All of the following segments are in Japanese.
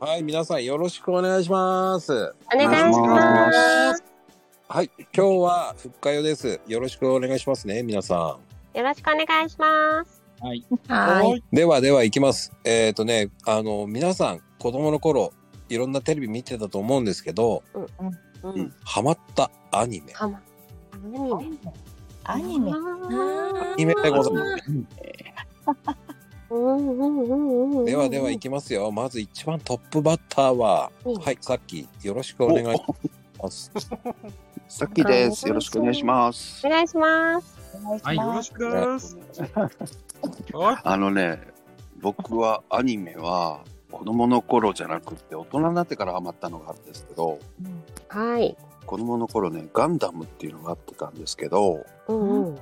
はい、皆さんよろしくお願いします。お願いします。はい、今日は復活です。よろしくお願いしますね、皆さよろしくお願いします。はい。はい。ん。ではでは行きます。えっ、とね、あの皆さん子供の頃いろんなテレビ見てたと思うんですけど、うん。ハマったアニメ。はま。アニメ。アニメ。あアニメでございます。ーうんうんうんうん。ではでは行きますよ。まず一番トップバッターは、うんはい、さっきよろしくお願いします。さっきです。よろしくお願いしますお。願いします。はい、よろしくです。はい。あのね、僕はアニメは子供の頃じゃなくって大人になってからハマったのがあるんですけど、はい。子供の頃ね、ガンダムっていうのがあってたんですけど、うんうん。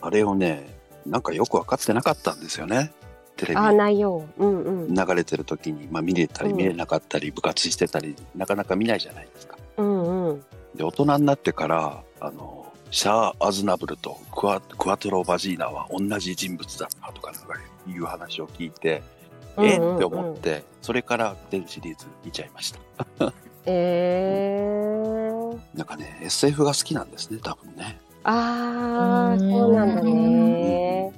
あれをね、なんかよく分かってなかったんですよね。テレビあ、内容。うんうん。流れてる時に、まあ見れたりうん見れなかったり、部活してたり、なかなか見ないじゃないですか。うんうん。で、大人になってから、あの、シャア・アズナブルとクワクワトロ・バジーナは同じ人物だったとかいう話を聞いて、えうんうんうんって思って、それから全シリーズ見ちゃいました。えー。なんかね、SF が好きなんですね、多分ね。あー、そうなんだね。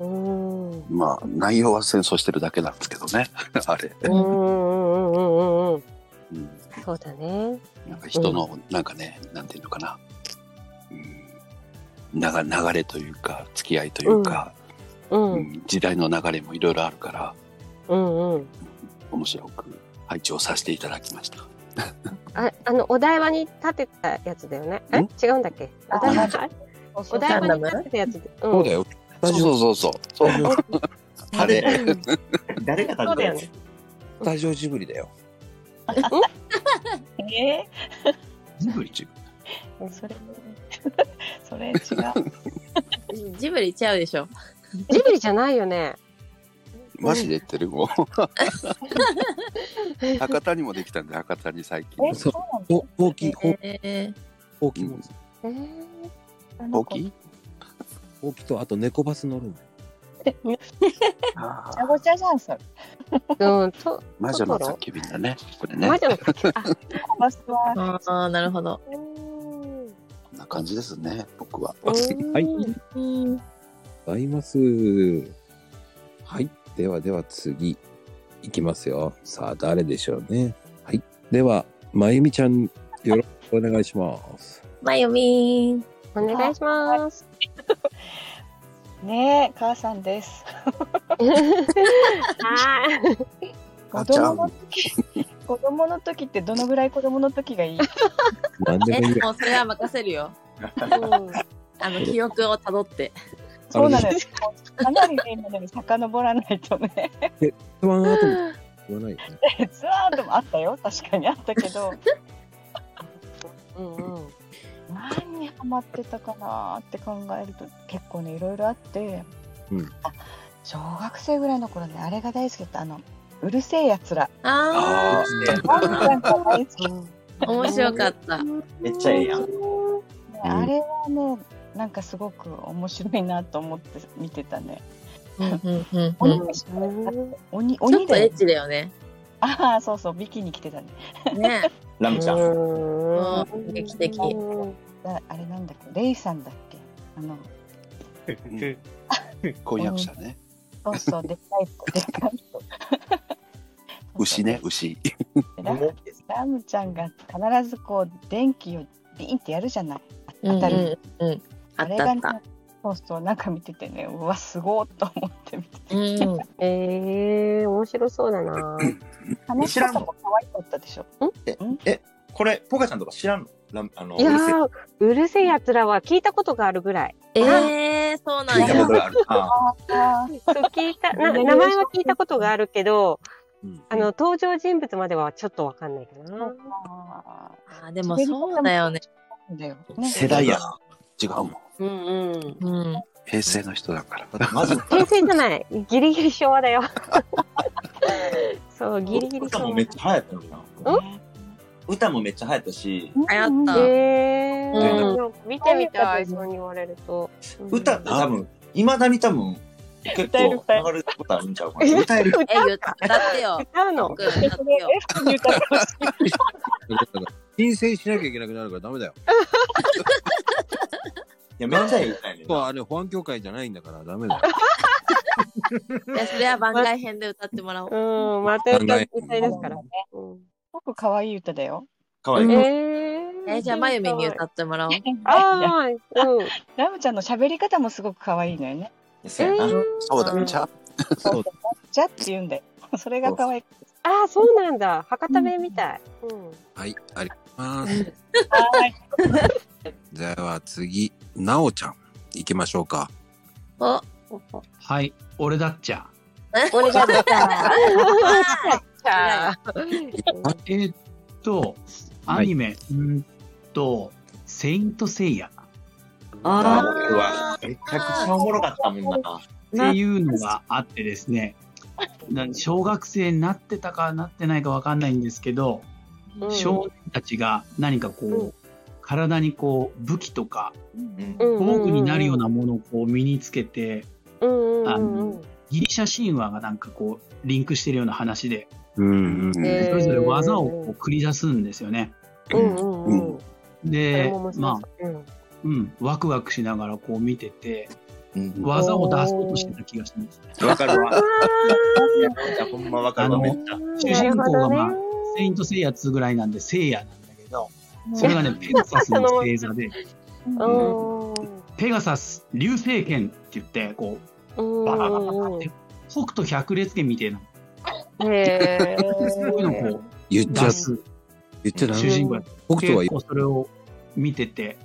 うんまあ、内容は戦争してるだけなんですけどね、あれ。うんうんうんうんうん。うん、そうだね。なんか人の、なんかね、なんていうのかな、うん、流流れというか、付き合いというか、ううんん時代の流れもいろいろあるから、うんうん。面白く配置をさせていただきました。あ、あの、お台場に建てたやつだよね。え？ん違うんだっけ？お台場、お台場に建てたやつで。そうだよ。そうそうそうそう。そうあれ、誰がそうだよね。スタジオジブリだよ。え？ジブリジブー、それ、それ違う。ジブリちゃうでしょ。ジブリじゃないよね。リ。マジで言ってるもう。博多にもできたんで、博多に最近。え、そうそうなんだ。ほほうき、ほうえほうきも。えー、大きい？ほうきと、あと猫バス乗るの。あごちゃごちゃじゃん、それ。うん、と、魔女の叫びだね。これね。魔こ女の叫び。あ、コバスは、ー、ああ、なるほど。うーんんな感じですね、僕は。はいうん。ございます。はい。ではでは次、いきますよ。さあ、誰でしょうね。はい。では、まゆみちゃん、よろしくお願いします。まゆみ。お願いします。ねえ、母さんです。はい。子供の時、子供の時ってどのぐらい子供の時がいい？え、何でもいいよ。もうそれは任せるよ。うんあの、記憶をたどって。そうなのよ。かなりね、今でも遡らないとね。ワンアートも言わないよね。ツアーともあったよ。確かにあったけど、うんうん。何にハマってたかなって考えると結構ね、いろいろあって、うんあ小学生ぐらいの頃ね、あれが大好きだった。あの、うるせえやつら。あワンちゃんが大好き。あ、面白かった。めっちゃええやん。ねあれはね、なんかすごく面白いなと思って見てたね。うんうんうんう鬼ん。飯だよとエッ。チだよね。ああ、そうそう、ビキに来てたね。ね。ラムちゃん。劇的あれなんだっけ、レイさんだっけ？あの、婚約者ね。そうそう、でかい人、でかい人。牛ね、牛。ラムラムちゃんが必ずこう電気をビンってやるじゃない？うんうん当たる。うん。ああれがねったあった。、そうそう、なんか見ててね、うわ、すごーっと思って見てて。うん。えー、面白そうだな。話し方も可愛かったでしょ。これ、ポカちゃんとか知らんの？あの、いやうるせえー、うるせえやつらは聞いたことがあるぐらい。ええ、そうなんや聞いたこ。とがある。あああ、そう聞いたな、名前は聞いたことがあるけど、うんあの、登場人物まではちょっとわかんないかな。ああでもそうだよね。あ、だよ。ね。世代や。違うもん。うんうん。うん。平成の人だから。まず、平成じゃない。ギリギリ昭和だよ。そう、ギリギリ昭和。歌もめっちゃ流行ったのにな。歌もめっちゃ流行ったし、流行った。え見てみたい、そうに言われると。歌って多分、いまだに多分、結歌える歌える構流れることあるんちゃうかな。歌える？歌ってよ。歌うの？申請しなきゃいけなくなるからダメだよ。いや、めっちゃいい歌やねんな。ここはあれ保安協会じゃないんだからダメだよ。いや、それは番外編で歌ってもらおう。うん、また歌い歌いですから。うんすごく可愛い歌だよ。かわいい。えーえ、じゃあ、まゆみに歌ってもらおう。ああ、うん。ラムちゃんの喋り方もすごく可愛いのよね。そうだ、ちゃそうじゃって言うんだよ。それが可愛い。ああ、そうなんだ。博多弁みたい。うん。はい、あります。はい。では次、なおちゃん、行きましょうか。お、はい、俺だっちゃ。俺が出た。じゃあ。えーっと、アニメ、うーんと、セイントセイヤっあーうわめちゃくちゃおもろかったもんな。ていうのがあってですね、な小学生になってたかなってないかわかんないんですけど、うん少年たちが何かこう、うん。体にこう武器とかうん。防具になるようなものをこう身につけて、うんうんあうん。のギリシャ神話がなんかこうリンクしてるような話で、うんうん。えー。それぞれ技をこう繰り出すんですよね。うんうんうん。それでまあ、そううん。うん、ワクワクしながらこう見てて、うん。技を出そうとしてた気がしたんですね。わかるわ。あいやほんまわかるわ、めっちゃ。ー主人公がまあセイントセイヤ2ぐらいなんでセイヤなんだけど、それがね、ペガサスの星座で、うんペガサス流星剣って言って、こうバババババって、北斗百裂剣みたいな、へそういうのをこ言っちゃう。言っちゃダメ。主人公や北斗は結構それを見てて、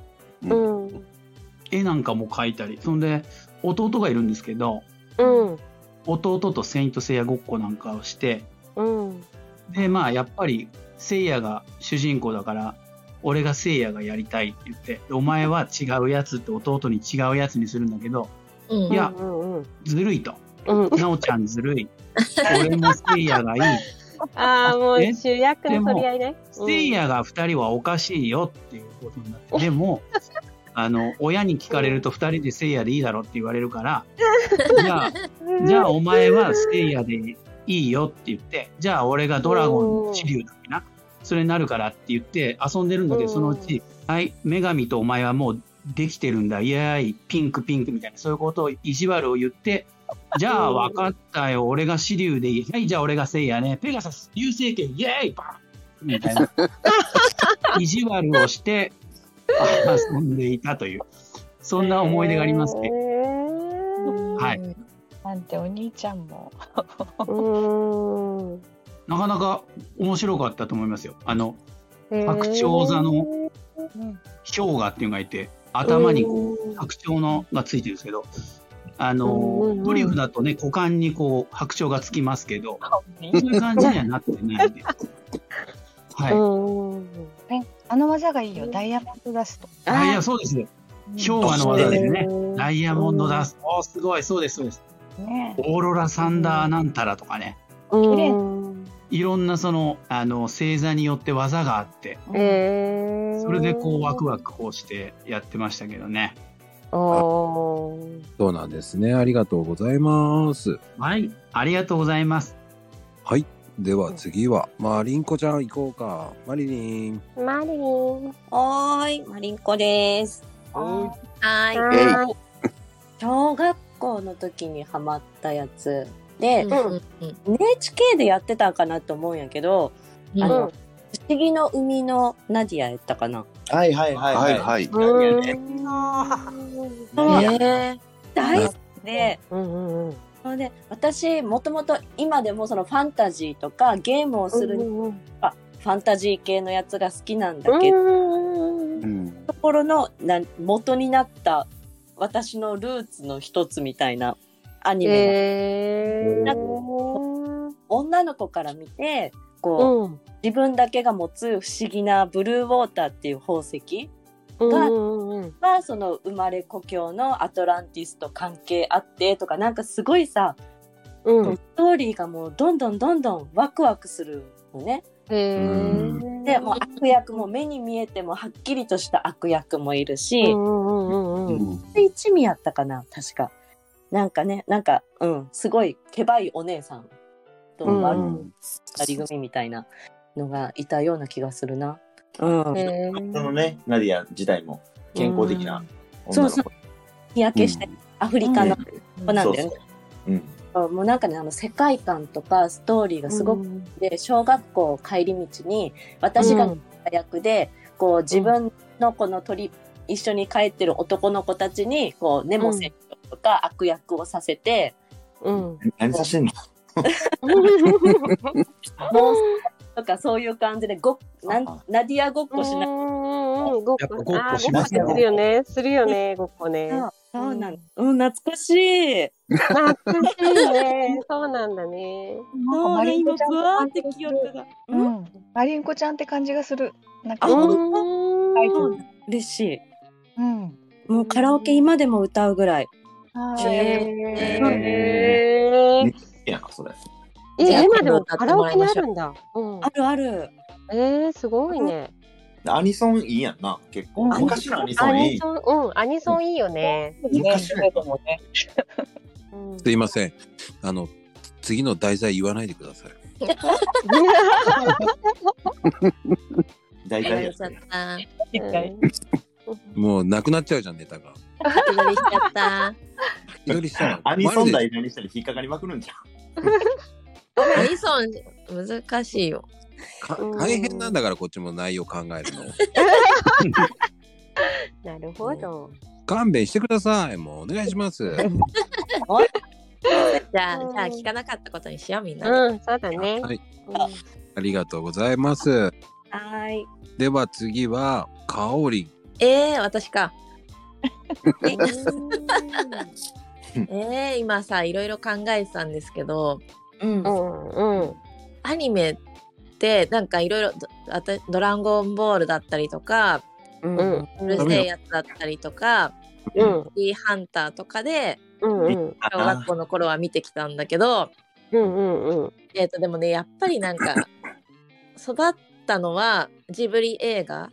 うん絵なんかも描いたり、そんで、弟がいるんですけど、うん弟とセイントセイヤごっこなんかをして、うんで、まあ、やっぱり、セイヤが主人公だから、俺がセイヤがやりたいって言って、お前は違うやつって弟に違うやつにするんだけど、うんいやうんうんずるいと。うんなおちゃんずるい。俺もセイヤがいい。ああもうえ？主役の取り合いねセイヤが二人はおかしいよっていうことになって。でも、あの、親に聞かれると二人でセイヤでいいだろって言われるから、じゃあ、じゃあお前はセイヤでいいよって言って、じゃあ俺がドラゴンの支流だっけな？それになるからって言って遊んでるんだけど、うん。そのうち、はい、女神とお前はもうできてるんだ、イエーイ、ピンクピンクみたいな、そういうことを意地悪を言って、じゃあ分かったよ、俺が支流でいい。はい、じゃあ俺がセイヤね、ペガサス、流星剣、イエーイ、バンみたいな。意地悪をして、遊んでいたという、そんな思い出がありますね。はい。なんてお兄ちゃんも。うんなかなか面白かったと思いますよ。あの、白白鳥座の氷河っていうのがいて、頭にこう、白鳥のがついてるんですけど、あのう、んトリュフだとね、股間にこう、白鳥がつきますけど、そういう感じにはなってないんで。はい。うんあの技がいいよ。ダイヤモンドダスト。あ、いや、そうです。氷河の技ですね。ダイヤモンドダスト。おーすごい、そうです、そうです。ねオーロラサンダーなんたらとかね。うんいろんなその、あの、星座によって技があって、えーそれでこう、ワクワクこうしてやってましたけどね。そうなんですね。ありがとうございます。はい。ありがとうございます。はい。では次は、まあ、りんこちゃん行こうか。マリリン。マリリンはーい、マリンコです。はーい。はーい小学校の時にハマったやつ。で、うん。うん。NHK でやってたんかなと思うんやけど、うん。あの、うん不思議の海のナディアやったかな。はいはいはいはい。はい。そう。え大好きで、うんうんうん。それで私もともと今でもそのファンタジーとかゲームをするうんうんファンタジー系のやつが好きなんだけど、うんうん。ところのな元になった私のルーツの一つみたいなアニメが、えー。女の子から見てこう、うん。自分だけが持つ不思議なブルーウォーターっていう宝石うんうんうんがその生まれ故郷のアトランティスと関係あってとかなんかすごいさ、うん。ストーリーがもうどんどんどんどんワクワクするのね。でもう悪役も目に見えてもはっきりとした悪役もいるし、うんうんうんうんうん一味やったかな確か。なんかね、なんか、うん、すごい、けばいお姉さんとうん悪い二人組みたいなのがいたような気がするな。うん。へそのね、ナディア自体も健康的な女の子。そう日焼けして、アフリカの子なんだよね。そうそううん。もうなんかね、あの世界観とかストーリーがすごくで、小学校帰り道に、私が役で、こう自分のこの鳥、一緒に帰ってる男の子たちに、こう、ネモ船長とか悪役をさせて、うん。何させんのもう、とかそういう感じで、ご、なん、ナディアごっこしなうん。ごっこ。やっぱごっこしますよごっこするよね。するよね、ごっこね。そうなんうん、懐かしい。懐かしいね。そうなんだね。なんかマリンコちゃんぶわーって記憶が。ううん。ん。マリンコちゃんって感じがする。なんか、あうん。うん。嬉しい。うん。もうカラオケ今でも歌うぐらい。あへーえ。いやそれ。え、今でもカラオケにあるんだ。うん。あるある。えー、すごいね。アニソンいいやんな、結構。うん昔のアニソアンいい。ニソン、うん、アニソンいいよね。昔のやつもね。うんすいません。あの、次の題材言わないでください。大体や。もうなくなっちゃうじゃん、ネタが。先取りしちゃった。一人したら アニソン題何したら引っかかりまくるんじゃん。アニソン難しいよ。か大変なんだからこっちも内容考えるの。なるほど。勘弁してください。もうお願いします。じゃあ、じゃあ聞かなかったことにしよう、みんなで。うん、そうだね。はいうんありがとうございます。はーい。では次は、かおりん。えー、私か。えー、今さ、いろいろ考えてたんですけど、うんう。ん、うん。アニメってなんかいろいろドあたドラゴンボールだったりとか、うん。るせえやつだったりとか、うん、D ハンターとかでうん、うん、小学校の頃は見てきたんだけど、うん、うん、うん。えっ、とでもねやっぱりなんか育ったのはジブリ映画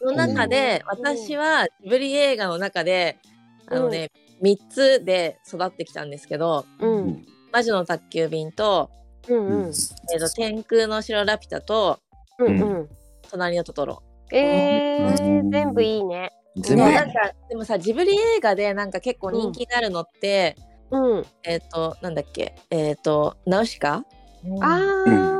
の中で、うん私はジブリ映画の中であのね、3つで育ってきたんですけどうん、「魔女の宅急便と」うん、うん、えーと天空の城ラピュタ」とうん、うん。「隣のトトロ」えー、全部いいね。全部ねなんかでもさジブリ映画でなんか結構人気があるのって、うん。えっ、となんだっけ？えっ、とナウシカ？あー。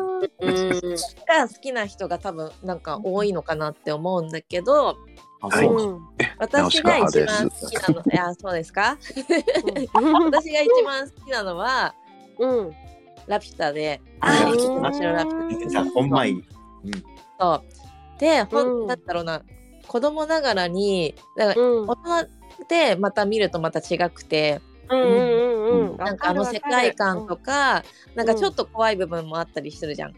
が好きな人が多分なんか多いのかなって思うんだけどあ、はい。私が一番ナウ好きなのいやそうですか？私が一番好きなのはうん。ラピュタであ天ー。空の城ラピュタ。ほんまいい。そう。でほん、うん。なんだろうな。子供ながらにだからうん。大人でまた見るとまた違くて。なんかあの世界観とか、なんかちょっと怖い部分もあったりするじゃん。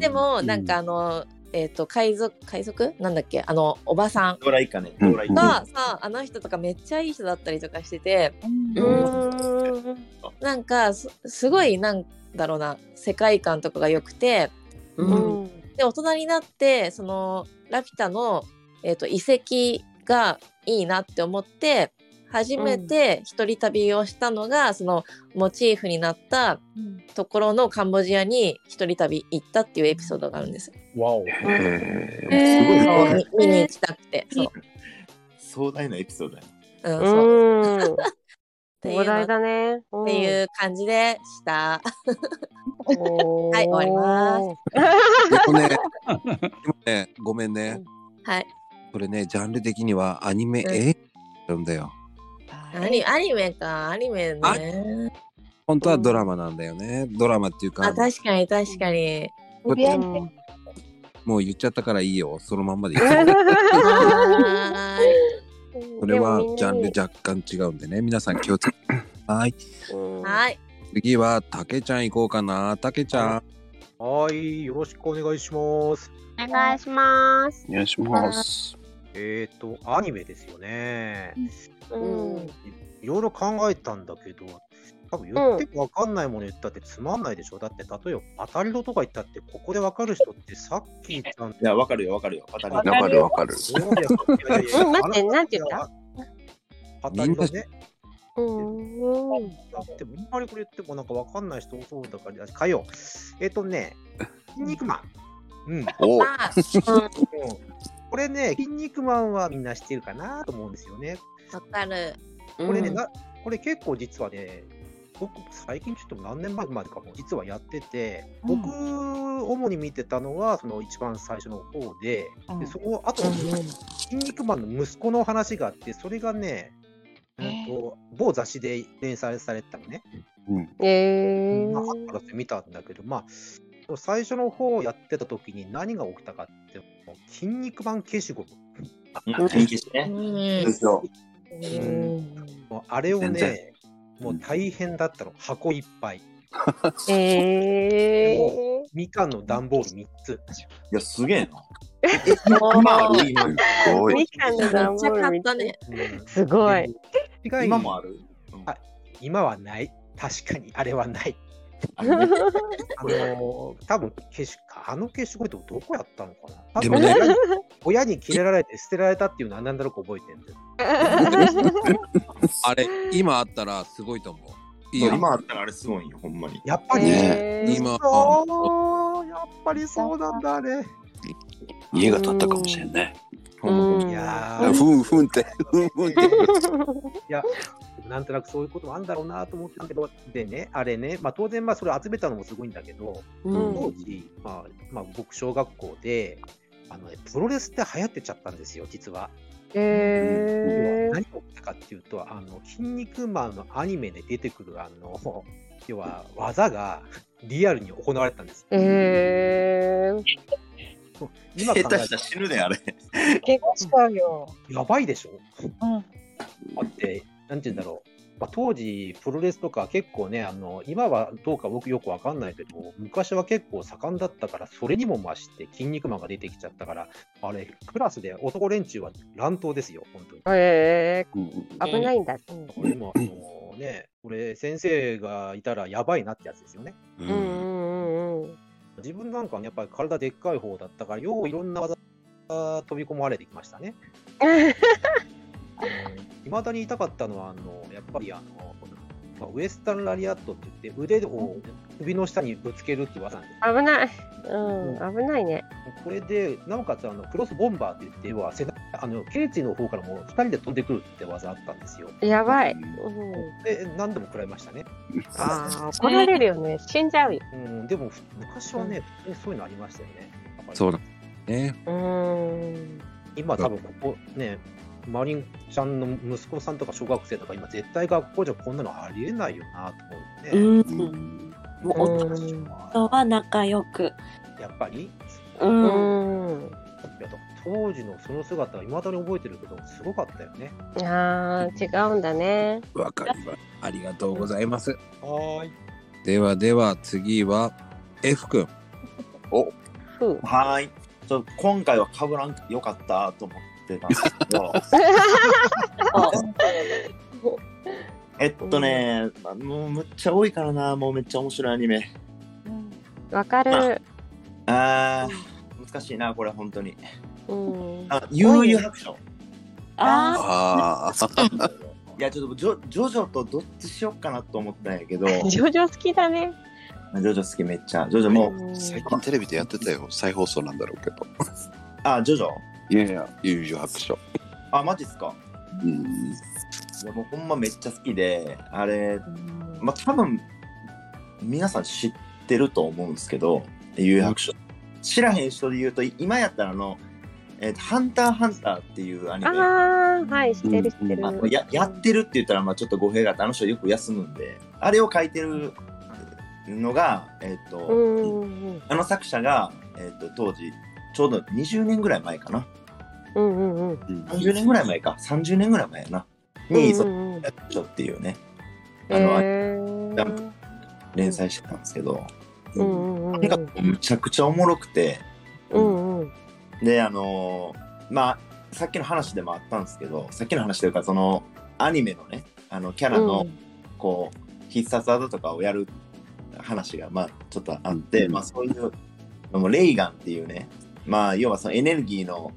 でも、なんかあの、えっ、と、海賊、海賊？なんだっけ？あの、おばさん。ドライカね。ドライカ。がさ、あの人とかめっちゃいい人だったりとかしてて、うーん。なんかす、すごい、なんだろうな、世界観とかが良くて、うん。で、大人になって、その、ラピュタの、えっ、と、遺跡がいいなって思って、初めて一人旅をしたのが、そのモチーフになったところのカンボジアに一人旅行ったっていうエピソードがあるんです。わお。へえそうーみ見に行きたくて。そう。壮大なエピソードや。うん、そう。うん。っていう話題のだね。っっていう感じでした。ははい終わりますでもね、でもね、ごめんね。はい。これね、ジャンル的にはアニメうん映画なんだよ。アニアニメか、アニメね。本当はドラマなんだよね。ドラマっていうかあ、、確かに確かに。もう言っちゃったからいいよ。そのまんまでいい。そはーい。れはジャンル若干違うんでね。皆さん気をつけて。はい。うんはい。次は、たけちゃん行こうかな。たけちゃん。はい、よろしくお願いします。お願いします。お願いします。えっ、と、アニメですよね。うん。いいろいろ考えたんだけど、多分言ってもわかんないもの言ったってつまんないでしょ。だって、例えば、当たりろとか言ったって、ここでわかる人ってさっきちゃんいや、わかるよ、わかるよ。当たりわかるわかる。そう待ってなんて言った？あ当たりのね。うん。でも、あんまりこれ言ってもなんかわかんない人多そうだから、変えよう。えっ、とね、筋肉マン。うん。おあうんこれね、筋肉マンはみんな知ってるかなと思うんですよね。わかる。これね、うんなこれ結構実はね、僕、最近ちょっと何年前までかも、実はやってて、うん僕、主に見てたのは、その一番最初の方で、うんでその後、筋肉マンの息子の話があって、それがね、えっと某雑誌で連載されてたのね。うん。えまあ、後ー。から見たんだけど、まあ、最初の方やってた時に何が起きたかって、もう筋肉マン消しゴム。うん、ね。もうあれを全ね、もう大変だったの、箱いっぱい。えみかんの段ボール3つ。う。いや、すげえな。今ある今。すー。ごい。みかんの段ボールみい。買ったたね。うんすごい。今もある？あ今はない。確かに、あれはない。あのー、多分消し、あの消しゴムってどこやったのかな？で？もね親に切れられて捨てられたっていうのは何だろうか覚えてるんだよ。あれ、今あったらすごいと思う。いいよ。今あったらあれすごいよ、ほんまに。やっぱりねえー今、そうやっぱりそうなんだ、あれ。家が建ったかもしれんね。うんいやふー、んふんって、ふんふんって。いや、なんとなくそういうこともあるんだろうなと思ってたけど、でね、あれね、まあ、当然、まあ、それ集めたのもすごいんだけど、うん当時、まあまあ、僕、小学校で、あのね、プロレスって流行ってちゃったんですよ、実は。えー。何が起きたかっていうと、あの、筋肉マンのアニメで出てくる、あの、要は技がリアルに行われてたんです。えー。今考え下手したら死ぬで、あれ。結構したよ。やばいでしょ？うん。だって、なんて言うんだろう。まあ、当時、プロレスとか結構ね、あの、今はどうか僕よくわかんないけど、昔は結構盛んだったから、それにも増して、筋肉マンが出てきちゃったから、あれ、クラスで男連中は乱闘ですよ、本当に。えうんー。危ないんだ。うんこれも、あのね、これ、先生がいたらやばいなってやつですよね。うんうんうん自分なんかやっぱり体でっかい方だったから、よういろんな技が飛び込まれてきましたね。いまだに痛かったのは、あのやっぱりあの、まあ、ウエスタンラリアットって言って、腕を首の下にぶつけるって技なんです。危ない。うん、危ないね。これで、なおかつあのクロスボンバーって言って、要は背中あの頸椎の方からも2人で飛んでくるって技あったんですよ。やばい。うん、で、何度も食らいましたね。ああ、怒られるよね。死んじゃうよ。うん、でも、昔はね、普通にそういうのありましたよね。そうだね。うん。今多分ここね、マリンちゃんの息子さんとか小学生とか今絶対学校じゃこんなのありえないよなと思うね。うん。うんもううん夫は仲良く。やっぱり、うん。うん。いや当時のその姿はいまだに覚えてるけど、すごかったよね。ああ、違うんだね。わかります。ありがとうございます。はーい。ではでは次は F 君。ふう。はーい。ちょっと今回は被らんよかったと思ってたんですけど、えっとね、もうむっちゃ多いからな、もうめっちゃ面白いアニメ。わかる。あー、難しいな、これ本当に。うん。あ、悠々白書。あああ、いや、ちょっとジョジョジョとどっちしよっかなと思ったんやけど、ジョジョ好きだね。ジョジョ好きめっちゃ。ジョジョもう、うん最近テレビでやってたよ。再放送なんだろうけど。あ、ジョジョ？いやいや、悠々白書。あ、マジっすか？うん。いやもうほんまめっちゃ好きで、あれ、まあ多分、皆さん知ってると思うんですけど、悠々白書。知らへん人で言うと、今やったらあの、えーとハンターハンターっていうアニメ。ああ、はい、知ってる知ってる。あのややってるって言ったらまあちょっと語弊があってあの人よく休むんであれを書いてるのが、えっとうん。うんあの作者が、えっと当時ちょうど20年ぐらい前かな。うんうんうん。30年ぐらい前か。30年ぐらい前やな。に、そっちょっていうね。あの、え連載してたんですけど、ーうんうんとにかくむちゃくちゃおもろくて。うんうんであのーまあさっきの話でもあったんですけどさっきの話というかそのアニメのねあのキャラの、こう必殺技とかをやる話がまあちょっとあって、まあそういうのもレイガンっていうねまあ要はそのエネルギーの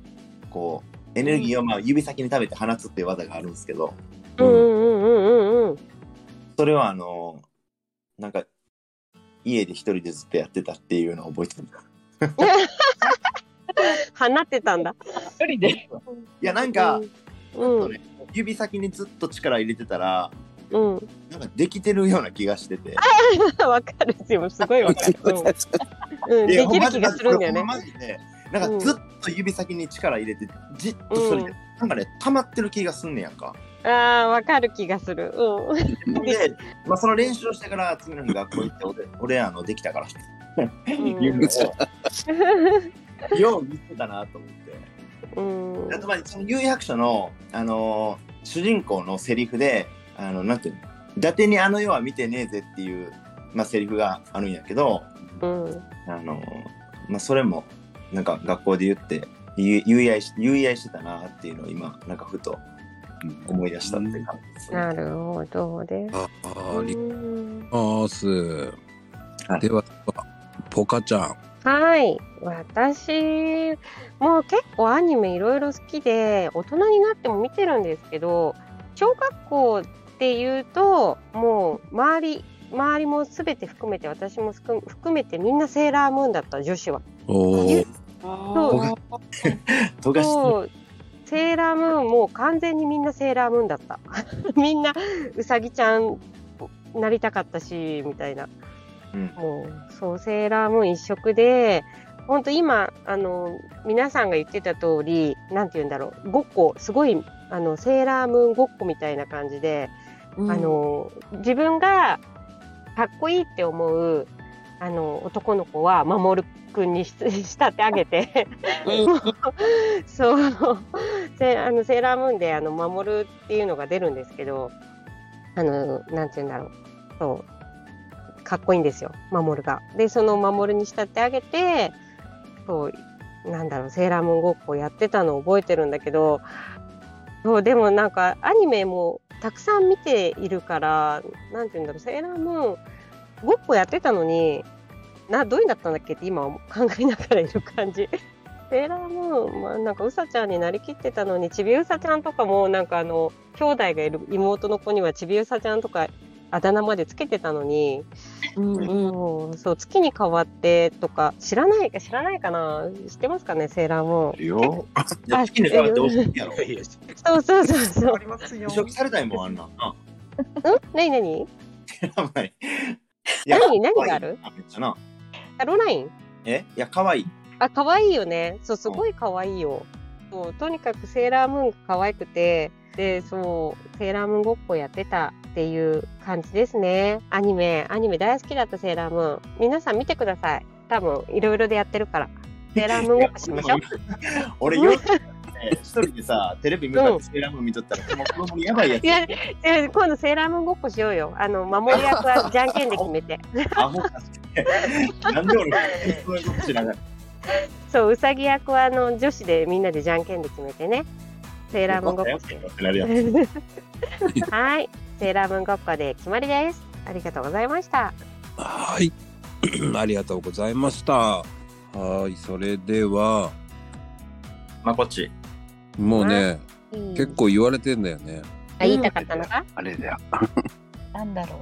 こうエネルギーをまあ指先に食べて放つっていう技があるんですけど、うんうんうんうんうん。それはあの、なんか、家で一人でずっとやってたっていうのを覚えてる。放ってたんだ。一人で？いや、なんか、うん。うん。指先にずっと力入れてたら、うん。なんかできてるような気がしてて。わかる。でもすごいわかる。うん。できる気がするんだよね。マジで、なんかずっと指先に力入れて、じっとそれで、なんかね、溜まってる気がすんねやんか。ああ、わかる気がする。うん。で、まあ、その練習をしてから次の日学校行って、俺、俺あの、できたからうのを、よう見てたなと思って。うん。あと、まあ、その有百書の、あのー主人公のセリフで、あの、なんていうの、伊達にあの世は見てねえぜっていう、まあ、セリフがあるんやけど、うん。あのーまあ、それも、なんか学校で言って、言い言い合いし、言い合いしてたなっていうのを今、なんかふと思い出したって感じですね。なるほどです。ああ、りうんます。では、ポカちゃん。はい。私、もう結構アニメいろいろ好きで、大人になっても見てるんですけど、小学校っていうと、もう周り、周りも全て含めて、私も含含めてみんなセーラームーンだった、女子は。おゆお。そうセーラームーンもう完全にみんなセーラームーンだった。みんなうさぎちゃんなりたかったしみたいな。うんもうそうセーラームーン一色で本当今あの皆さんが言ってた通りなんて言うんだろうごっこすごいあのセーラームーンごっこみたいな感じで、あの自分がかっこいいって思うあの男の子は守くんにし 仕立て上げて そうせあのセーラームーンであの守るっていうのが出るんですけどあのなんて言うんだろうそうかっこいいんですよ守るが。でその守るに仕立て上げてそうなんだろうセーラームーンごっこやってたのを覚えてるんだけどそうでもなんかアニメもたくさん見ているからなんて言うんだろうセーラームーンごっこやってたのになどういうんだったんだっけって今考えながらいる感じ。セーラームーン、まあ、なんかうさちゃんになりきってたのにちびうさちゃんとかもなんかあの兄弟がいる妹の子にはちびうさちゃんとかあだ名までつけてたのに、うんうん。そう月に変わってとか知らないか知らないかな？知ってますかね？セーラームーン。よ。いや好きに変わってほしいやろ。そうそうそうそう。ありますよ移。植されたいもん、あんな。あうん？何何？やばい。い何？何がある？可愛いなめっちゃな。あロライン？え？いや、可愛い。あ、可愛いよね。そう、すごい可愛いよ。そう、とにかくセーラームーンが可愛くて、で、そう、セーラームーンごっこやってたっていう感じですね。アニメ、アニメ大好きだったセーラームーン。皆さん見てください。多分、いろいろでやってるから。セーラームーンごっこしましょう。俺、よく、一人でさ、テレビ見たってセーラームーン見とったら、もう子供にやばいやつい。や、え今度セーラームーンごっこしようよ。あの、守り役は じゃんけんで決めて。アホかって。なんで俺、そういうことしながら。そう、うさぎ役はあの女子でみんなでじゃんけんで決めてね。セーラームーンごっこ はい、セーラームーンごっこで決まりです。ありがとうございました。はい。ありがとうございました。はい。それでは、まあ、こっち。もうね、結結構言われてんだよね。あ言いたかったのか？あれだよ。なんだろう。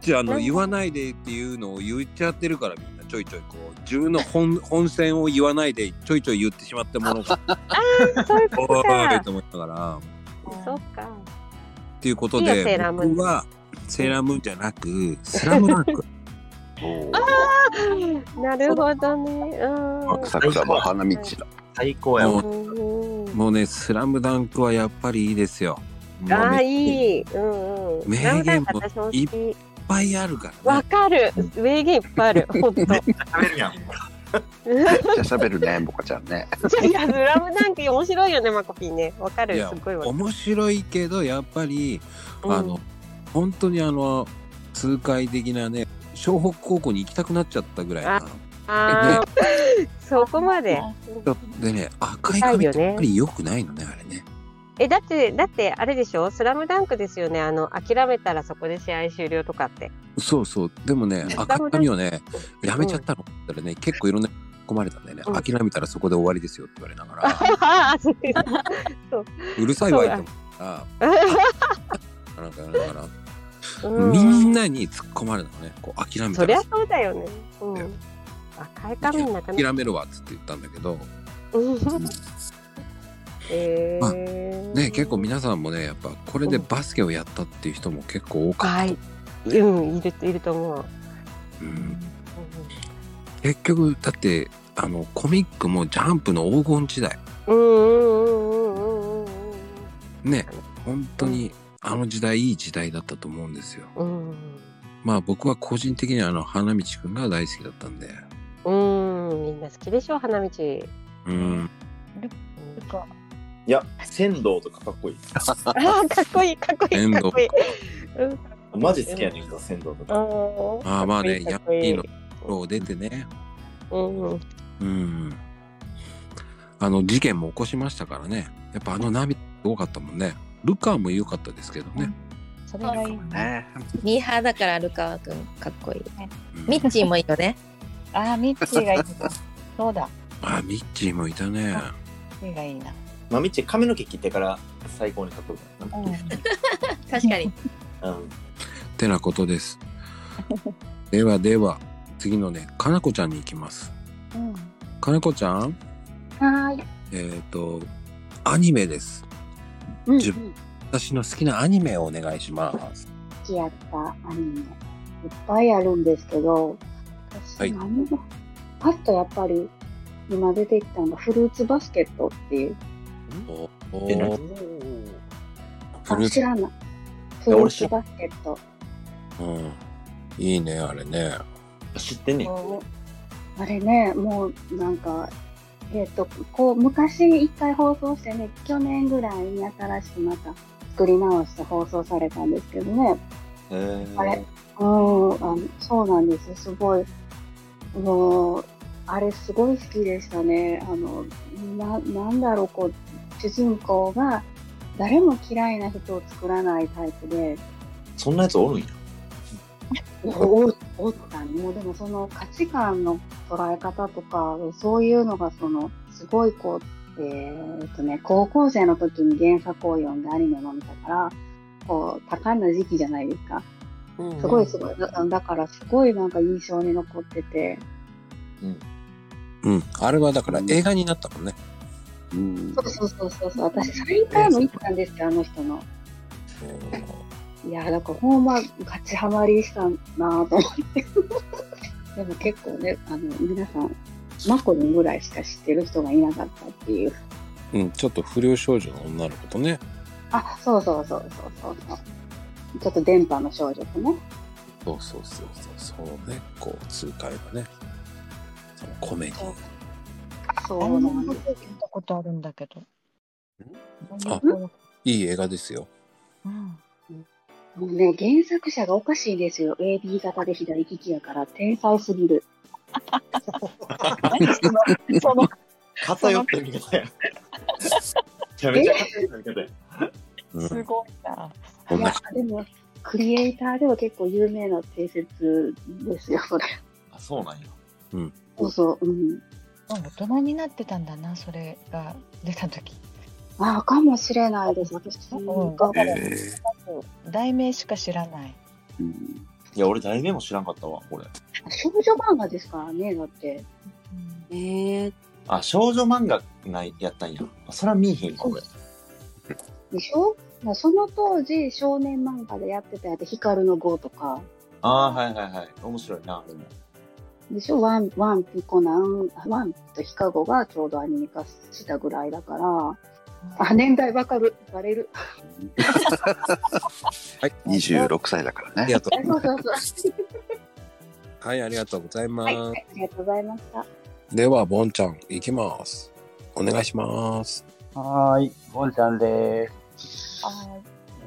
じゃあ、あの、言わないでっていうのを言っちゃってるから、みんなちょいちょいこう、自分の本本線を言わないで、ちょいちょい言ってしまったものが、そういうこおとか。と思ったから、そうか。っていうこといいよセでーラームーン僕はセーラームーンじゃなくスラムダンクなるほどね。うん。桜も花道だ。最高やわ。うんうんもうねスラムダンクはやっぱりいいですよああ、めいっいい。うんうん。名言もか私も好いっき。ぱいあるからわねかる。名言いっぱいある。本当。い食べるやん。めっちゃ喋るね、ボカちゃんね。や、スラムダンク面白いよね、マコピーね。わかる。いやすごい。面白いけどやっぱりうんあの本当にあの痛快的なね湘北高校に行きたくなっちゃったぐらいなあああ、そこまで。でね赤い髪ってやっぱり良くないのねあれねえ、だって、だって、あれでしょ？スラムダンクですよね。あの、諦めたらそこで試合終了とかって。そうそう。でもねね赤い髪をねやめちゃったの。って言ったらね結構いろんな込まれたんだよね、うん。諦めたらそこで終わりですよって言われながら。う。うるさいわいと思ったらなんかやりながら、うん。みんなに突っ込まれたのね。こう諦めたら。そりゃそうだよね。うん。赤い髪の中諦めるわっつって言ったんだけど、うんえまあー、ね、結構皆さんもね、やっぱこれでバスケをやったっていう人も結構多かったと。うん、いる、いると思う。うん結局、だって、あの、コミックもジャンプの黄金時代。うんうんうんうんうんうんね、本当にあの時代いい時代だったと思うんですよ。うん。うんまあ僕は個人的にはあの花道くんが大好きだったんで。うん、みんな好きでしょ、花道。うん。いや、仙道とかかっこいい。ああ、かっこいい、かっこいい、かっこいい。うんマジ好きやねんけど、仙道とか。ああまあね、ヤかっこいいッキーのロー出てね。うんうん。うん。あの事件も起こしましたからね。やっぱあの涙多かったもんね。ルカーも良かったですけどね。それがいいね。ミーハーだからルカワくんかっこいい。ミッチーもいいよね。ああ、ミッチーがいいな。そうだ。ああ、ミッチーもいたね。ミッチーがいいな。まあ、みっち髪の毛切ってから最高にかっこよくなる 確かに。な。うん。ってなことです。ではでは、次のね、かなこちゃんに行きます。うん。かなこちゃん、はーい。えっ、と、アニメです。うん、自分私の好きなアニメをお願いします。好きやったアニメ。いっぱいあるんですけど、はい私何が、パッとやっぱり今出てきたのがフルーツバスケットっていう。おえ何あ知らない。フルーツバスケット。うん。いいね、あれね。知ってんねん。もうあれね、もうなんか、えっ、と、こう、昔一回放送してね、去年ぐらいに新しくまた作り直して放送されたんですけどね。へーあれうん、あのそうなんです。すごい、もう、あれすごい好きでしたね。あの、な、なんだろう、こう、主人公が誰も嫌いな人を作らないタイプで、そんなやつおるんや。おおったねもうでもその価値観の捉え方とか、そういうのがその、すごいこう、えーっとね、高校生の時に原作を読んでアニメも見たから、こう、多感な時期じゃないですか。すごいすごい。だだからすごいなんか印象に残ってて。うん。あれはだから映画になったもんね。うんそうそうそうそうそう。私3回も行ったんですよ、あの人の。いや、だからほんまガチハマりしたなぁと思って。でも結構ね、あの、皆さん、マコリンぐらいしか知ってる人がいなかったっていう。うん、ちょっと不良少女の女の子とね。あ、そうそうそうそうそうそう。ちょっと電波の少女とね。そうそうそうそう。そうね、こう、痛快なね。そのコメディ。そうあなんんです。なこと聞いたことあるんだけど。あいい映画ですよ。うん。もうね、原作者がおかしいんですよ。AB 型で左利きやから、天才すぎる。その、偏った見方や。めちゃめちゃ偏った見方や。うんすごいな。いや、でも、クリエイターでは結構有名な定説ですよ、それ。あ、そうなんや。そうそう、うん。大人になってたんだな、それが出た時。ああ、かもしれないです。私うんが、え題名しか知らない。ーうんいや、俺題名も知らんかったわ、これ。少女漫画ですからね、だって。えー、あ、少女漫画ないやったんや。あそれは見えへんか、俺。でしょ？まあその当時、少年漫画でやってたやつ、ヒカルの碁とか、ああ、はいはいはい。面白いな、でも。でしょ？ワン、ワンピコナン、ワンとヒカゴがちょうどアニメ化したぐらいだから、あ、年代わかる、バレる。はい。26歳だからね。ありがとうそうそう。う。はい、ありがとうございます。はい、はい、ありがとうございました。では、ボンちゃん、いきます。お願いします。はーい、ボンちゃんでーす。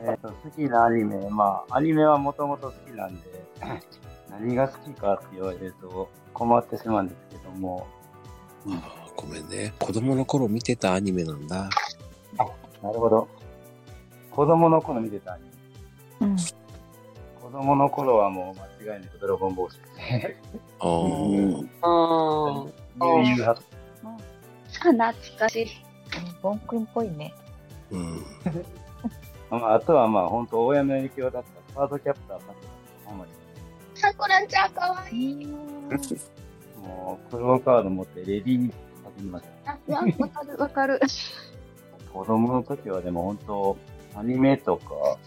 えっ、と、好きなアニメ、まあ、アニメはもともと好きなんで、何が好きかって言われると困ってしまうんですけども、あーごめんね。子供の頃見てたアニメなんだ。なるほど。子供の頃見てたアニメ。うん。子供の頃はもう間違いなくドラゴンボールですね。あーあ懐かしい。ボン君っぽいね。うん。あ、あとはまあ、本当親の影響だったカードキャプターさんとか、ほんまに。さくらちゃんかわいい。もう、黒カード持ってレディーに始めました。あ、わわかるわかる。子供の時はでも本当、アニメとか、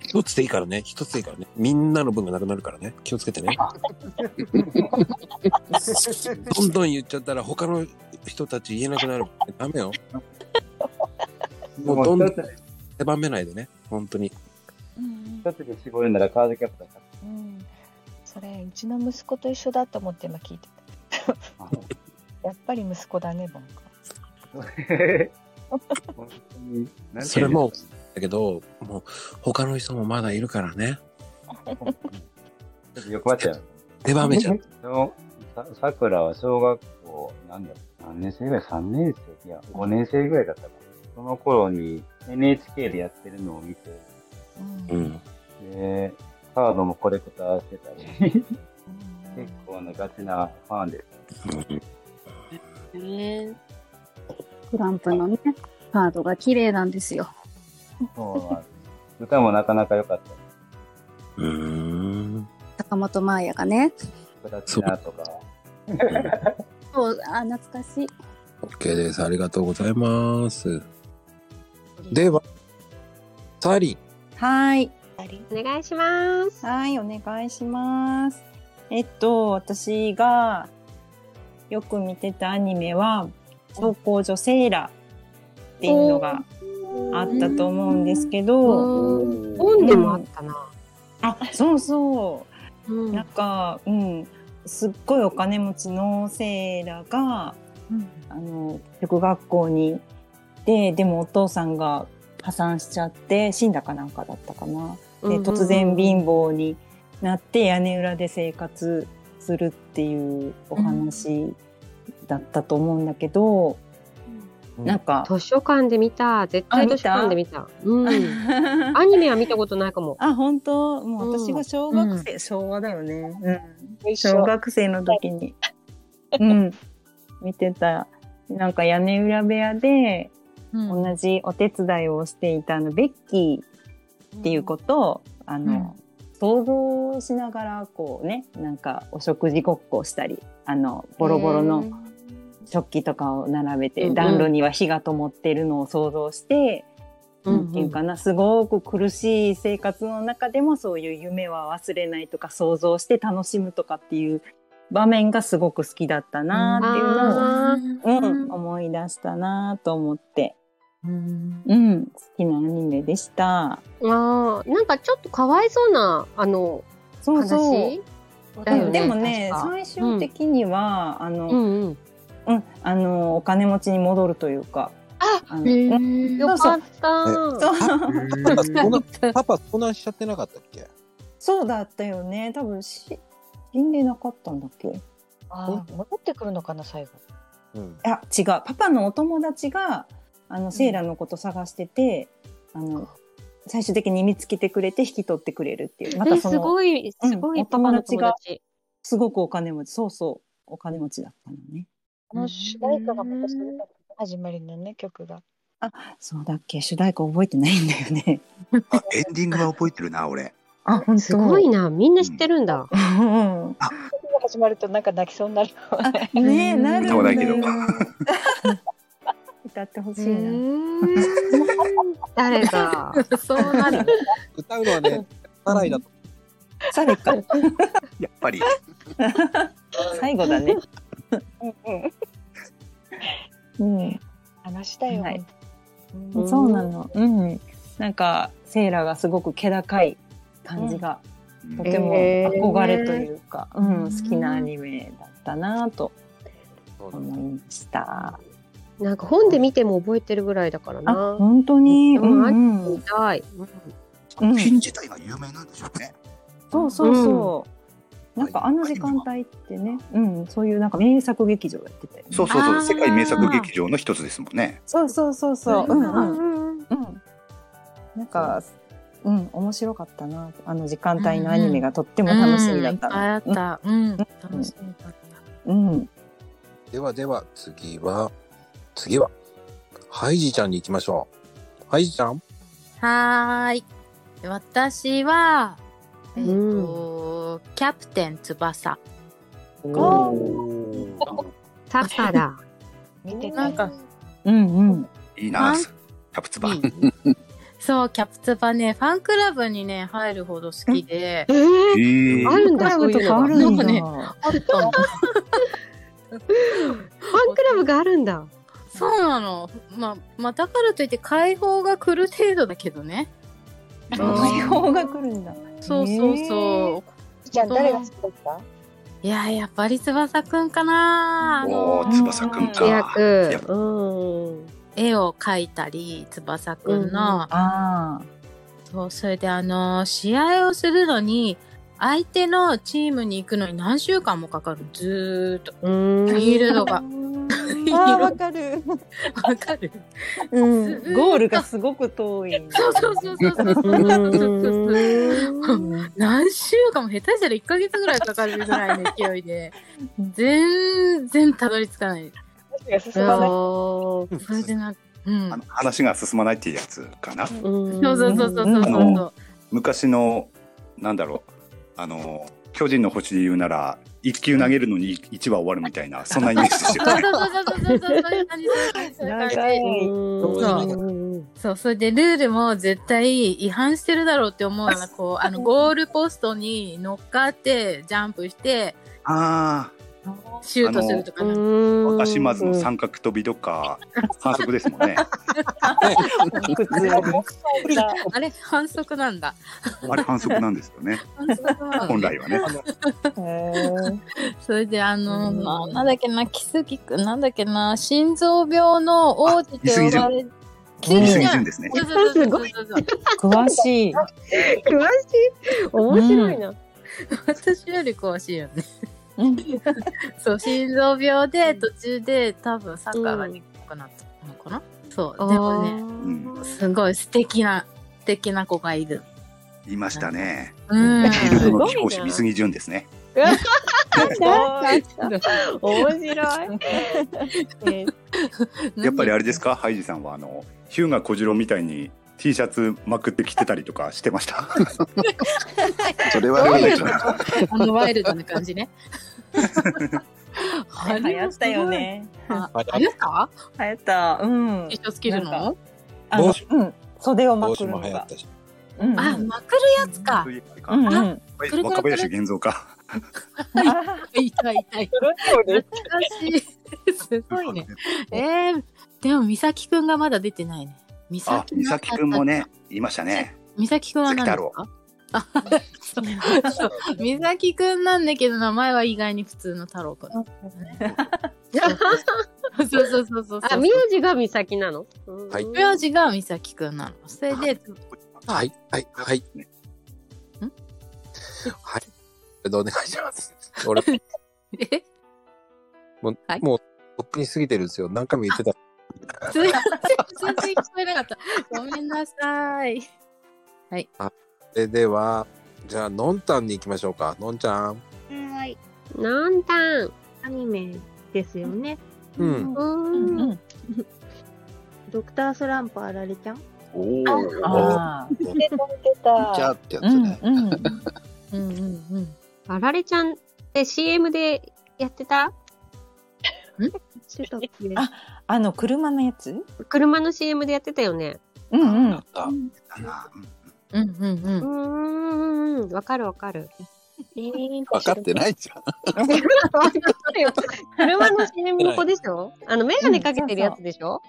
一つでいいからね。一つでいいからね。みんなの分がなくなるからね。気をつけてね。どんどん言っちゃったら他の人たち言えなくなる。ダメよ。もうどんどん狭めないでね。本当に。一つで絞るならカードキャプターか。うん、それうちの息子と一緒だと思って今聞いてたやっぱり息子だねボンそれもだけど、もう他の人もまだいるからね。ちょっと欲張っちゃう。狭めちゃう。のささくらは小学校、なんだろう、何年生ぐらい ?3 年生いや、5年生ぐらいだったかな。その頃に NHK でやってるのを見て、うん。で、カードもコレクターしてたり、結構なガチなファンです。ねトランプのね、カードが綺麗なんですよ。そうなんです歌もなかなか良かった。うーん。坂本真綾がね。プラチナとか。そう、あ、懐かしい。OK です。ありがとうございます。では、サリン。はい。お願いします。はい、お願いします。えっと、私がよく見てたアニメは、走行女セーラっていうのがあったと思うんですけど、本でもあったな。あ、そうそう。なんか、うん、すっごいお金持ちのセーラが、あの、塾学校にで、でもお父さんが破産しちゃって、死んだかなんかだったかな。で、うんうんうん突然貧乏になって屋根裏で生活するっていうお話だったと思うんだけど、なんか、図書館で見た。絶対図書館で見た。うん。アニメは見たことないかも。あ、本当？もう私が小学生、昭和だよね。うん。小学生の時に、うん、見てた。なんか屋根裏部屋で、同じお手伝いをしていたあの、ベッキーっていうことを、あの、想像しながら、こうね、なんかお食事ごっこをしたり、あの、ボロボロの食器とかを並べて、暖炉には火が灯ってるのを想像して、なんていうかな、すごく苦しい生活の中でもそういう夢は忘れないとか想像して楽しむとかっていう場面がすごく好きだったなっていうのを、うん、思い出したなと思って、うん、好きなアニメでした。ああ、なんかちょっとかわいそうな、あの、そうそう話だよね。でもね、最終的には、あの、うんうん。うん、あの、お金持ちに戻るというか。あうんよかった。そうパパ遭難しちゃってなかったっけ？そうだったよね。多分し、死んでなかったんだっけ？あー戻ってくるのかな最後うん。いや、違う。パパのお友達が、あの、セイラのこと探してて、あの、最終的に見つけてくれて引き取ってくれるっていう。またえ、その、すごい、すごうんいパパの友が達。すごくお金持ち。そうそう。お金持ちだったのね。この主題歌がまたすごかった始まりのね曲がそうだっけ主題歌覚えてないんだよね。あ、エンディングは覚えてるな、俺。あ、本当すごいな。みんな知ってるんだ。うん。始まるとなんか泣きそうになるねえ、なるんだよ。歌ってほしいな。誰が。そうなる。歌うのはね、サライだと。サレか。やっぱり。最後だね。うん。話だよ、はそうなの。うん。なんか、セイラがすごく気高い感じが、とても憧れというか、うん、好きなアニメだったなと思いました。なんか本で見ても覚えてるぐらいだからあ、な。本当に、ううんん、うん見たい。うん品自体が有名なんでしょうね。そうそうそう。なんかあの時間帯ってね、うん、そういうなんか名作劇場やってたよね。そうそうそう。世界名作劇場の一つですもんね。そうそうそうそう。うんうん。うんうん。なんか、うん、面白かったな。あの時間帯のアニメがとっても楽しみだったな。うん。うん。楽しみだった。うん。ではでは、次は、次は、ハイジちゃんに行きましょう。ハイジちゃん？はーい。私は、えっ、と、キャプテン翼。サッカーだ。見てなんか、うんうん。いいな、あキャプツバ。そう、キャプツバね、ファンクラブにね、入るほど好きで。えーあるんだ、そういうのが。あるんだなんかね、あったの。ファンクラブがあるんだ。そうなの。まあ、まあ、だからといって解放が来る程度だけどね。解放が来るんだ。そうそうそう。じゃあ誰が好きだった？いや、やっぱり翼くんかな。おー、翼くんか。役。絵を描いたり、翼くんの、ああ。そう、それであの、試合をするのに、相手のチームに行くのに何週間もかかる。ずーっと。フィールドが。あー わかる。わかる。うん。ゴールがすごく遠い。そうそうそうそうそう。何週間も下手したら1ヶ月ぐらいかかるぐらいの勢いで、全然たどり着かない。進まないそう。それでな、うん。あの話が進まないっていうやつかな。そうそうそうそうそうあそうの昔のなんだろうあの巨人の星で言うなら一球投げるのに一話終わるみたいなそんなイメージですよ。ね。そう。そうそうそうそうそうい。う感じそう。いう感じそう。いう感じそうそうそれでルールも絶対違反してるだろうって思うようなこうあのゴールポストに乗っかってジャンプしてあシュートするとか若島津の三角飛びとか 反則ですもんね。あれ反則なんだ。あれ反則なんですよね。本来はね。それであの、ななんだっけな、キスギくん、なんだっけな、心臓病の王子って呼ばれ、キスギ潤ですね。詳しい。詳しい。面白い。な。私より詳しい。よね。そう、心臓病で途中で多分サッカーができなくなったのかな、そう、でもね、すごい素敵な、素敵な子がいる。いましたね。うんフィールドの貴公子三杉潤ですね。面白い。やっぱりあれですか？ハイジさんはあのヒューガ小次郎みたいに T シャツまくって着てたりとかしてました？それは。あのワイルドな感じね。あ流行ったよね。あ流行った？流行った。うん。T シャツ着るの？あのうん。袖をまくるのが帽子も流行っ。たし。うんあ、まくるやつか。うんうん。あくるくる若林源三か。痛い痛い。懐かしい。すごいね。えー、でも、美咲くんがまだ出てないね。美あ咲、美咲くんもね、いましたね。美咲くんは何ですか？あ、そうそう。美咲くんなんだけど、名前は意外に普通の太郎くん。そうそうそうそう。あ、名字が美咲なの？はい名字が美咲くんなの。それで、はい、はい、はい。はい。お願いします。俺、え？もう、もう、とっくに過ぎてるんですよ。何回も言ってた。すいません、全然聞こえなかった。ごめんなさい。はい。それでは、じゃあ、のんたんに行きましょうか。のんちゃん。はい。なんたん。アニメですよね。うん。うん。ドクタースランプあられちゃん？おあ見てた見てた。じゃあってやつね。うん。うんうんうん。あられちゃんって CM でやってた？してたっけ？あ、あの車のやつ？車の CM でやってたよね。うんうん。うんうんうん。うーん、わかるわかる。えー、分かってないじゃん。車の CM の子でしょ？あの、メガネかけてるやつでしょ？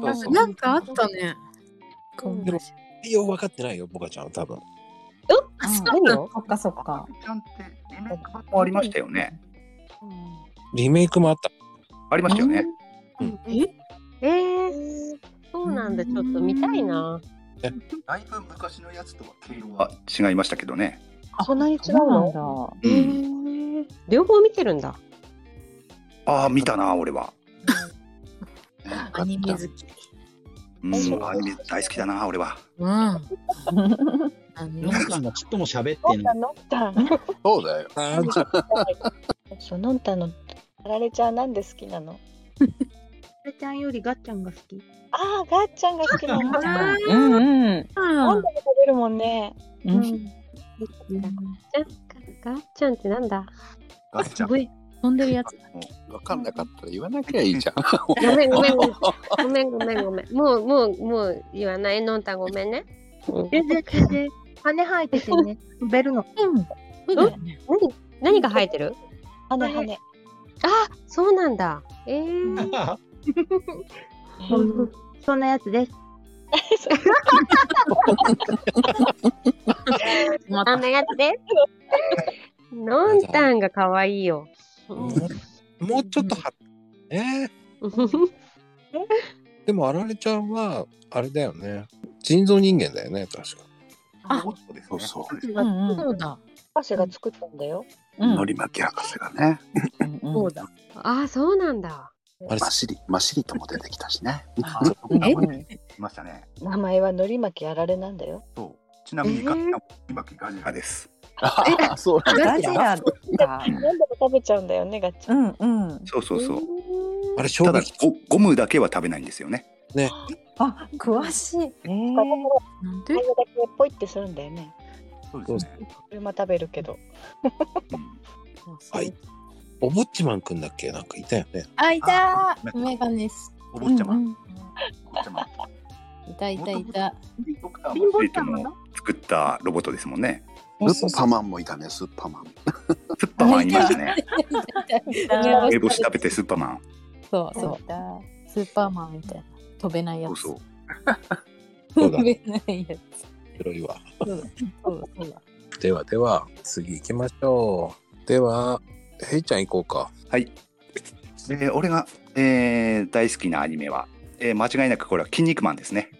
そうそうなんかあったね。でも、内容分かってないよ、ボカちゃん、多分。あ、そうよ。そっかそっか。ちゃんってリメイク版もありましたよね。リメイクもあった。ありましたよね。えー、そうなんだ。ちょっと見たいな。だいぶ昔のやつとは毛色は違いましたけどね。そんなに違そうなんだ。えー、両方見てるんだ。ああ、見たな、俺は。アニメ好き。うん、アニメ大好きだな、俺は。うん。あのんたんがちっとも喋ってんの。のんたん。そうだよ。そう、のんたんのあられちゃんなんで好きなの？れちゃんよりガッちゃんが好き。ああ、ガッちゃんが好きなんだ。うんうん。あべるもんね。うん。ガッチャンってなんだ？ガッチャン。飛んでるやつ。分かんなかったら言わなきゃいいじゃん。ごめんごめんごめんごめんごめんごめん。もうもうもう言わないのんたごめんね。全然全然。羽生えててね、飛べるの。うん。何何が生えてる？羽羽。あ、そうなんだ。ええうん そんなやつです。あんなやつで。のんたんが可愛いよ。もうちょっとは、えーでもあられちゃんはあれだよね。人造人間だよね確か。あ、そうそう。そうだ。博士が作ったんだよ。のり巻き博士がね。そうだ。あ、そうなんだ。マシリ、マシリとも出てきたしね。ましたね。名前はのり巻きあられなんだよ。ちなみにガッチャンも今ガジラです。あ、そうガジラだ。何でも食べちゃうんだよね、ガチャ。うんうん。そうそうそう。あれ衝ただ撃ゴゴムだけは食べないんですよね。ね。あ、詳しい。えだけポイってするんだよね。そうですね。それも食べるけど。はい。おぼっちまんくんだっけ？なんかいたよね。あ、いたーメガネス。お坊ちゃま。うんうんいたいたいた。マシリとも作ったロボットですもんね。スッパマンもいたね、スッパマン。スッパマンいましたね。梅梅干し食べてスッパマン。そうそう。スーパーマンみたいな。飛べないやつ。そうそう だ飛べないや黒いわ。つ。そうだそうだそうだ。ではでは次行きましょう。ではヘイちゃん行こうか。はい。えー俺が、えー大好きなアニメは、えー間違いなくこれは「筋肉マン」ですね。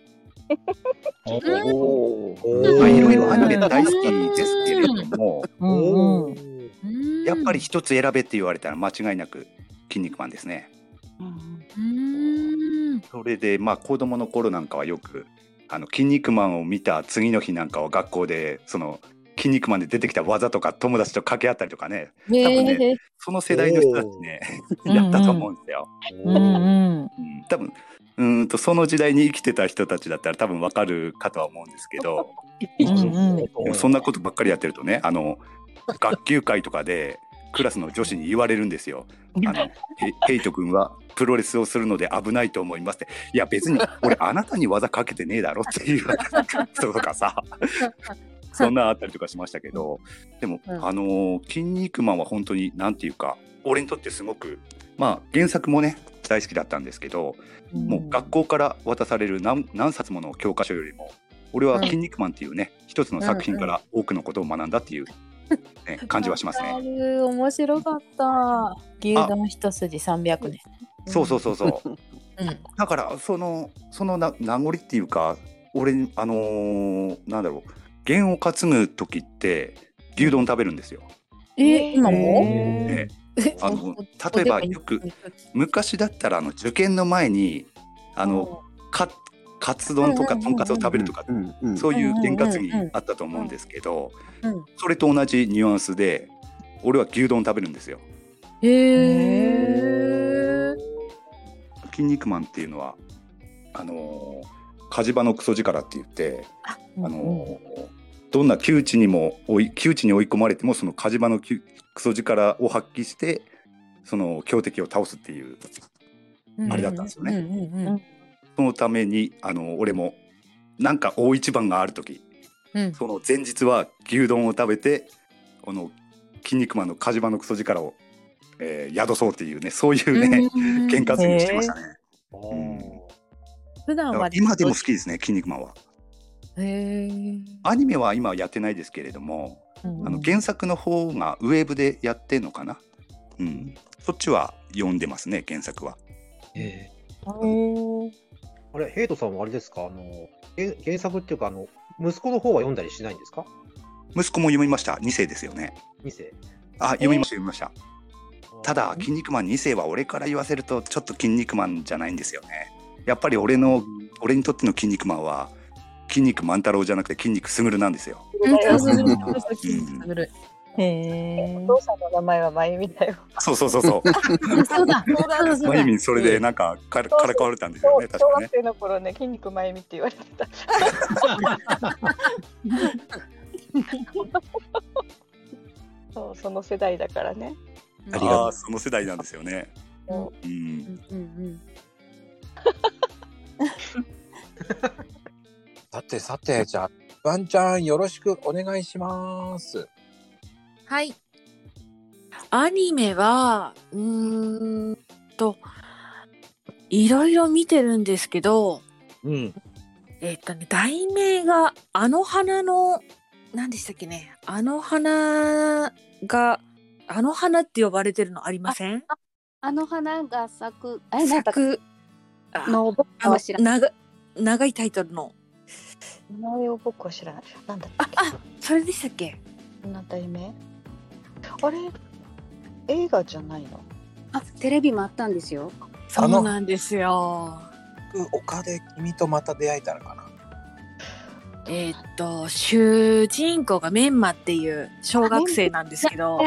おまあいろいろアニメ大好きですけれども、うんうん。やっぱり一つ選べって言われたら間違いなく「筋肉マン」ですね。それでまあ子供の頃なんかはよく「あの筋肉マン」を見た次の日なんかは学校でその「筋肉マン」で出てきた技とか友達と掛け合ったりとかね。多分ね、ねその世代の人たちねやったと思うんですよ。うんうん。うん多分うーんとその時代に生きてた人たちだったら多分わかるかとは思うんですけど。うんそんなことばっかりやってるとねあの学級会とかでクラスの女子に言われるんですよ。あのヘヘイト君はプロレスをするので危ないと思いますって。いや別に俺あなたに技かけてねえだろっていう人とかさ そんなあったりとかしましたけどでも、うんあのー筋肉マン」は本当になんていうか俺にとってすごくまあ原作もね大好きだったんですけど、もう学校から渡される何何冊もの教科書よりも俺は「筋肉マン」っていうね、一つの作品から多くのことを学んだっていう、ね、感じはしますあね。る面白かった。牛丼一筋300年。そうそうそうそう。うん。だからそのそのな名残っていうか俺あのーなんだろう弦を担ぐ時って牛丼食べるんですよ。え、今も？ええあの例えばよく昔だったらあの受験の前にあのかカツ丼とかとんかつを食べるとかそういう験担ぎあったと思うんですけどうん。それと同じニュアンスで俺は牛丼食べるんですよ。へえ。筋肉マンっていうのはあのー火事場のクソ力って言ってあのーどんな窮地にも追い窮地に追い込まれてもその火事場のクソ力を発揮してその強敵を倒すっていうあれだったんですよね。うんうんうん。そのためにあの俺もなんか大一番がある時うん。その前日は牛丼を食べてこの「筋肉マン」の火事場のクソ力を、えー宿そうっていうねそういうねうん。験担ぎしてましたね。普段は今でも好きですね「筋肉マン」は。へえ。アニメは今はやってないですけれども、うんあの原作の方がウェブでやってんのかな、うん、そっちは読んでますね原作は。えあれ、ヘイトさんはあれですか？あの、原原作っていうか、あの、息子の方は読んだりしないんですか？息子も読みました2世ですよね。?2 世。あ読みました読みました。ただ「筋肉マン」2世は俺から言わせるとちょっと「筋肉マン」じゃないんですよね。やっぱり俺の俺にとっての「筋肉マン」は筋肉万太郎じゃなくて筋肉すぐるなんですよ。お父さんの名前はまゆみだよ。そうそうそうそう。そうだ。まゆみんそれでなんかからからかわれたんですよね。確かね小学。生の頃ね、筋肉まゆみって言われてた。そう、その世代だからね。ありがとうああその世代なんですよね。うん。うんうん。さてさて、じゃあ、ワンちゃんよろしくお願いします。はい。アニメは、うーんと、いろいろ見てるんですけど、うん。えっとね、題名が、あの花の、何でしたっけね、あの花が、あの花って呼ばれてるのありません？あの花が咲く、え、なんだ咲く、の僕あのは知らない。長長いタイトルの。名前を僕は知らない。なんだっあ、あ、それでしたっけ？けなん題名あれ？映画じゃないの？あ、テレビもあったんですよ。そうなんですよ。丘で君とまた出会えたらかな？えーっと、主人公がメンマっていう小学生なんですけど、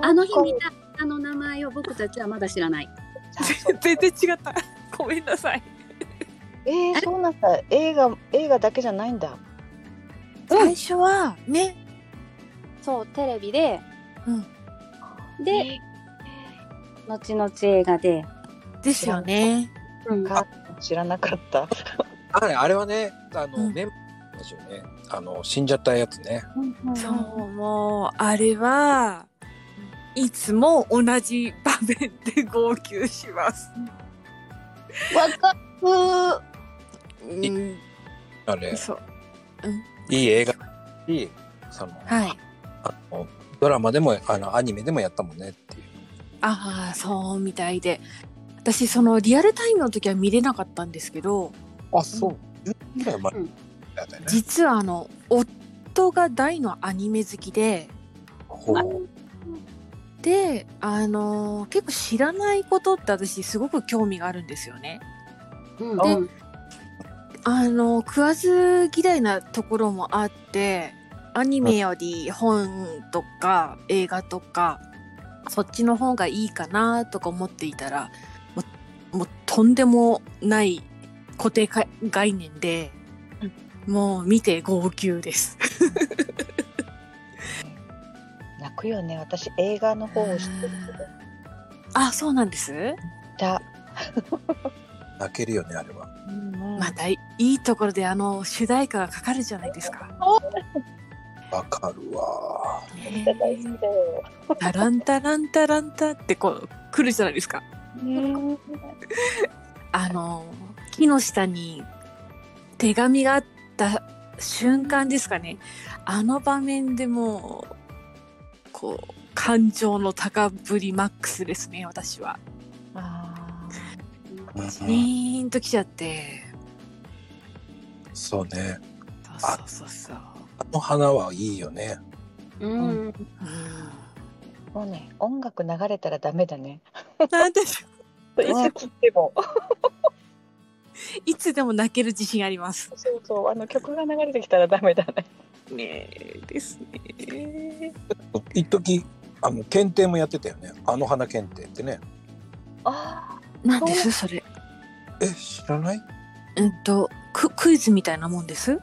あの日見たあの名前を僕たちはまだ知らない。全然違った。ごめんなさい。えー、そうなんだ。映画、映画だけじゃないんだ。最初はね、そう、テレビで、で、後々映画で。ですよね。うん。知らなかった。あれあれはね、あの、メンバーですよね。あの、死んじゃったやつね。そう、もう、あれは、いつも同じ場面で号泣します。わかるうん、あれ、そう。いい映画いい、その、はい。あのドラマでも、あの、アニメでもやったもんねっていう。ああ、そうみたいで。私、そのリアルタイムの時は見れなかったんですけど、あ、そう。10年ぐらい前だったよね。実はあの、夫が大のアニメ好きで、で、あの結構知らないことって私すごく興味があるんですよね。うんで、あの食わず嫌いなところもあって、アニメより本とか映画とか、そっちの方がいいかなとか思っていたら、もうもうとんでもない固定か概念で、もう見て号泣です。泣くよね。私、映画の方を知ってるけど。あ、そうなんです？だ。泣けるよね、あれは。またいいところであの主題歌がかかるじゃないですか。わかるわ。タランタランタランタってこう来るじゃないですか。あの木の下に手紙があった瞬間ですかね。あの場面でもうこう感情の高ぶりマックスですね私は。ジーンときちゃって。そうね。そうそうそう。あの花はいいよね。うん。もうね、音楽流れたらダメだね。なんでしょう。いつ聴いても。いつでも泣ける自信あります。そうそう、あの曲が流れてきたらダメだね。ねえですね。一時あの検定もやってたよね。あの花検定ってね。あなんです？それ。え、知らない？うんとククイズみたいなもんです？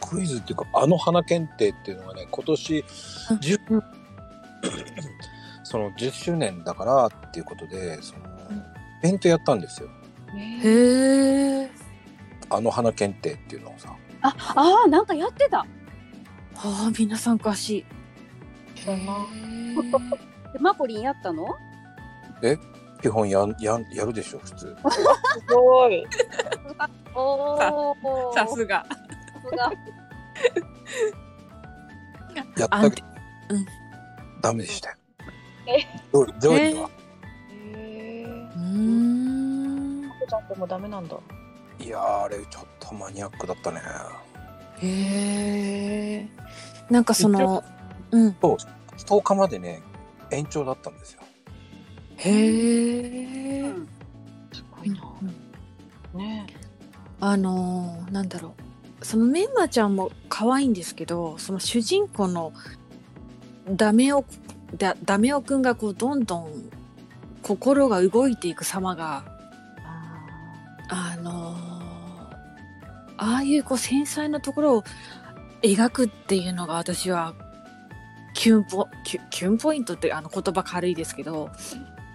クイズっていうか、あの花検定っていうのがね、今年10、その10周年だからっていうことで、その、イベントやったんですよ。へえ。あの花検定っていうのをさ。あ、あーなんかやってた。ああ、皆さん詳しい。でマコリンやったの？え？基本やんやんやるでしょ、普通。すごい。おーさすが。さすが。やったけど、うんダメでしたよ。え？上上位は。うん。マコちゃんでもダメなんだ。いやー、あれちょっとマニアックだったね。へえ。なんかその、うん。そう、10日までね、延長だったんですよ。へえ。すごいな。ねあのーなんだろう。そのメンマちゃんも可愛いんですけど、その主人公のダメオだダメオくんがこうどんどん心が動いていく様がああいうこう繊細なところを描くっていうのが私はキュンポキュキュンポイントってあの言葉軽いですけど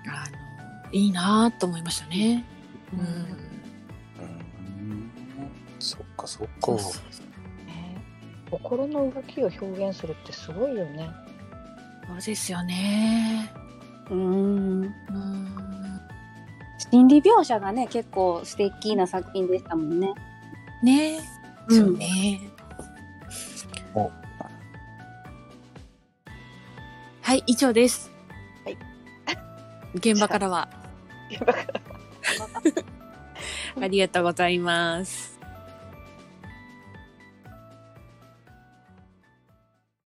あのいいなと思いましたね。うんそっかそっか。心の動きを表現するってすごいよね。そうですよね。うん。心理描写がね、結構素敵な作品でしたもんね。ねそうね。はい、以上です。はい。現場からは。現場から。ありがとうございます。